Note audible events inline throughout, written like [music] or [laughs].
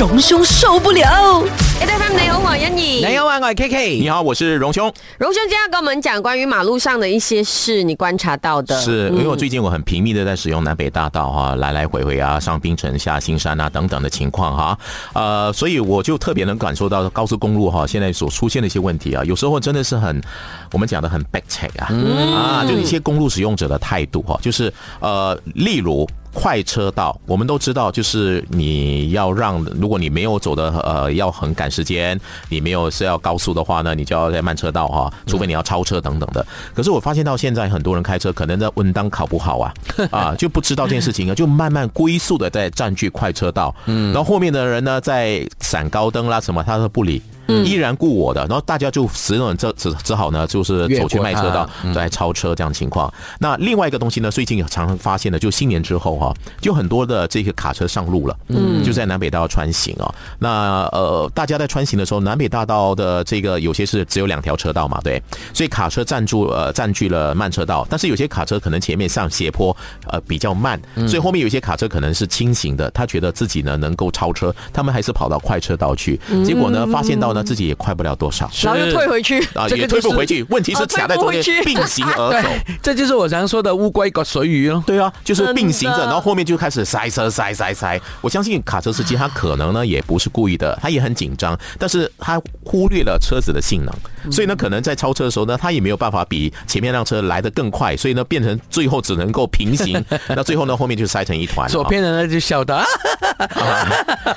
荣兄受不了。A F M 你好，我係欣怡。你好啊，我係 K K。你好，我是荣兄。荣兄今天要跟我们讲关于马路上的一些事，你观察到的。是因为我最近我很频密的在使用南北大道哈、来来回回啊，上槟城、下新山啊等等的情况哈、呃，所以我就特别能感受到高速公路哈、现在所出现的一些问题啊，有时候真的是很我们讲的很 back check 啊，啊，就一些公路使用者的态度哈、就是呃，例如。快车道，我们都知道，就是你要让，如果你没有走的呃要很赶时间，你没有是要高速的话呢，你就要在慢车道哈、除非你要超车等等的。可是我发现到现在很多人开车可能在温当考不好啊，啊就不知道这件事情啊，就慢慢龟速的在占据快车道，嗯，然后后面的人呢在闪高灯啦什么，他都不理。依然顾我的，然后大家就只能这只只好呢，就是走去卖车道，来超车这样情况。那另外一个东西呢，最近也常常发现的，就新年之后哈、就很多的这个卡车上路了，嗯，就在南北大道穿行啊。那呃，大家在穿行的时候，南北大道的这个有些是只有两条车道嘛，对，所以卡车占住呃占据了慢车道，但是有些卡车可能前面上斜坡呃比较慢，所以后面有些卡车可能是轻型的，他觉得自己呢能够超车，他们还是跑到快车道去，结果呢发现到呢自己也快不了多少。然后又退回去。啊，也这个就是推不回去，问题是卡在中间并行而 [laughs] 走。这就是我常说的乌龟搞水鱼哦。对啊，就是并行着，然后后面就开始塞车塞塞塞。我相信卡车司机他可能呢也不是故意的，他也很紧张，但是他忽略了车子的性能，所以呢可能在超车的时候呢，他也没有办法比前面辆车来的更快，所以呢变成最后只能够平行，[laughs] 那最后呢后面就塞成一团。左边的呢就笑的 [laughs] 啊，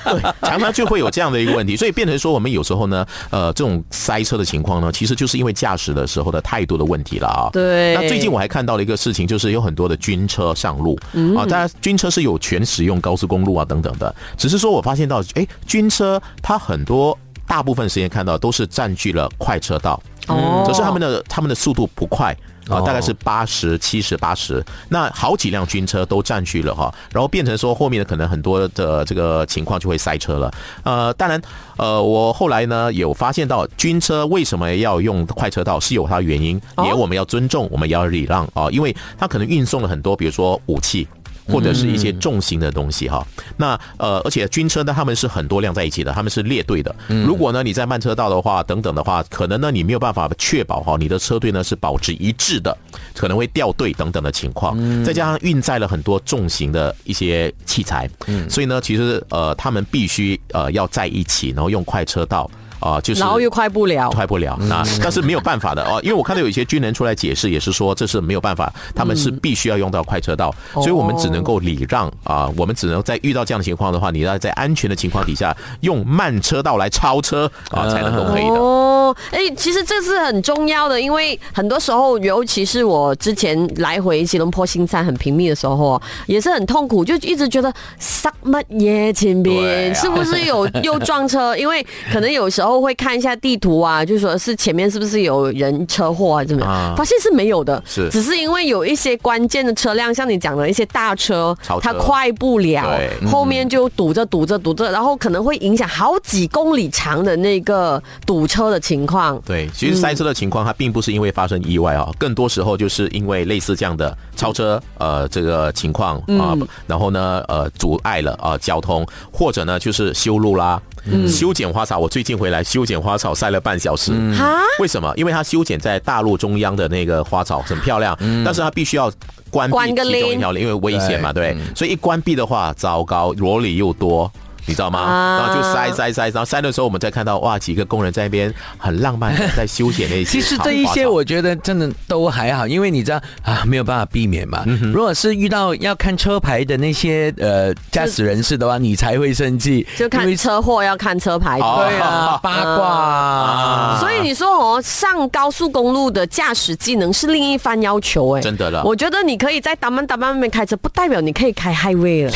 对，常常就会有这样的一个问题，所以变成说我们有时候呢，呃，这种塞车的情况呢，其实就是因为驾驶的时候的态度的问题了啊。对。那最近我还看到了一个事情，就是有很多的军车上路、啊，当然军车是有权使用高速公路啊等等的，只是说我发现到，哎，军车它很多大部分时间看到都是占据了快车道，哦可是他们的他们的速度不快。啊，哦大概是八十、七十、八十，那好几辆军车都占据了哈，然后变成说后面的可能很多的这个情况就会塞车了。呃，当然，呃，我后来呢有发现到军车为什么要用快车道是有它的原因，哦也我们要尊重，我们也要礼让啊，因为它可能运送了很多，比如说武器。或者是一些重型的东西哈，那呃，而且军车呢，他们是很多辆在一起的，他们是列队的。如果呢你在慢车道的话，等等的话，可能呢你没有办法确保哈你的车队呢是保持一致的，可能会掉队等等的情况。再加上运载了很多重型的一些器材，所以呢，其实呃他们必须呃要在一起，然后用快车道。啊、就是然后又快不了。快不了那，但是没有办法的哦，因为我看到有一些军人出来解释，也是说这是没有办法，他们是必须要用到快车道，所以我们只能够礼让啊，我们只能在遇到这样的情况的话，你要在安全的情况底下用慢车道来超车啊，才能够可以的。哦，哎，其实这是很重要的，因为很多时候，尤其是我之前来回吉隆坡新山很频密的时候，也是很痛苦，就一直觉得塞乜嘢前对边、啊是不是有又撞车？因为可能有时候会看一下地图啊，就说是前面是不是有人车祸啊，怎么样？啊。发现是没有的，是。只是因为有一些关键的车辆，像你讲的一些大车它快不了，对。后面就堵着堵着堵着，然后可能会影响好几公里长的那个堵车的情况。对，其实塞车的情况，它并不是因为发生意外啊，更多时候就是因为类似这样的超车呃这个情况啊，然后呢呃阻碍了啊交通，或者呢就是修路啦，修剪花草。我最近回来修剪花草晒了半小时，啊，为什么？因为它修剪在大陆中央的那个花草很漂亮，但是它必须要关闭其中一条因为危险嘛，对，所以一关闭的话，糟糕，萝莉又多。你知道吗？啊然后就塞塞塞，然后塞的时候，我们再看到哇，几个工人在那边很浪漫的在修剪那些其实这一些我觉得真的都还好，因为你知道啊，没有办法避免嘛。如果是遇到要看车牌的那些呃驾驶人士的话，你才会生气，就看因为车祸要看车牌。哦对啊，八卦啊。所以你说哦，上高速公路的驾驶技能是另一番要求哎，真的了我觉得你可以在达曼达曼那边开车，不代表你可以开 highway 了。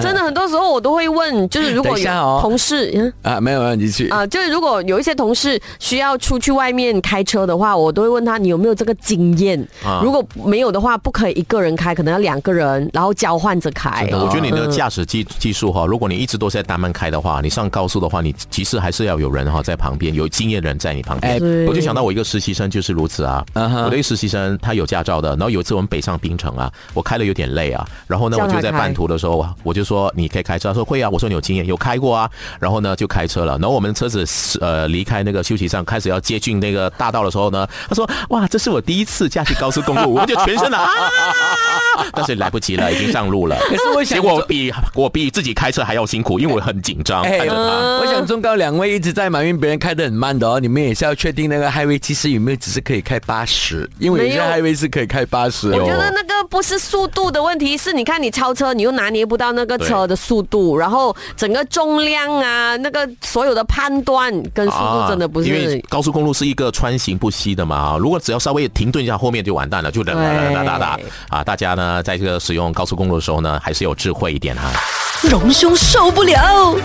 真的，很多时候我都会问，就是如果有同事，嗯。啊，没有没有，你去啊、就是如果有一些同事需要出去外面开车的话，我都会问他你有没有这个经验。啊如果没有的话，不可以一个人开，可能要两个人，然后交换着开。我觉得你的嗯驾驶技技术哈，如果你一直都是在单门开的话，你上高速的话，你其实还是要有人哈在旁边，有经验人在你旁边。哎我就想到我一个实习生就是如此啊，我的一个实习生他有驾照的，然后有一次我们北上冰城啊，我开的有点累啊，然后呢我就在半途的时候啊，我就说你可以开车，他说会啊，我说你有经验。面有开过啊，然后呢就开车了。然后我们车子呃离开那个休息站，开始要接近那个大道的时候呢，他说：“哇，这是我第一次驾驶高速公路。”我们就全身的 [laughs] 啊，但是来不及了，已经上路了。可是我想结果比我比自己开车还要辛苦，因为我很紧张。哎我想忠告两位一直在埋怨别人开得很慢的哦，你们也是要确定那个 highway 其实有没有只是可以开八十，因为有些 highway 是可以开八十。我觉得那个不是速度的问题，是你看你超车，你又拿捏不到那个车的速度，然后整个重量啊，那个所有的判断跟速度真的不啊因为。高速公路是一个穿行不息的嘛，如果只要稍微停顿一下，后面就完蛋了，就哒哒哒哒哒哒啊！大家呢在这个使用高速公路的时候呢，还是有智慧一点哈。荣兄受不了。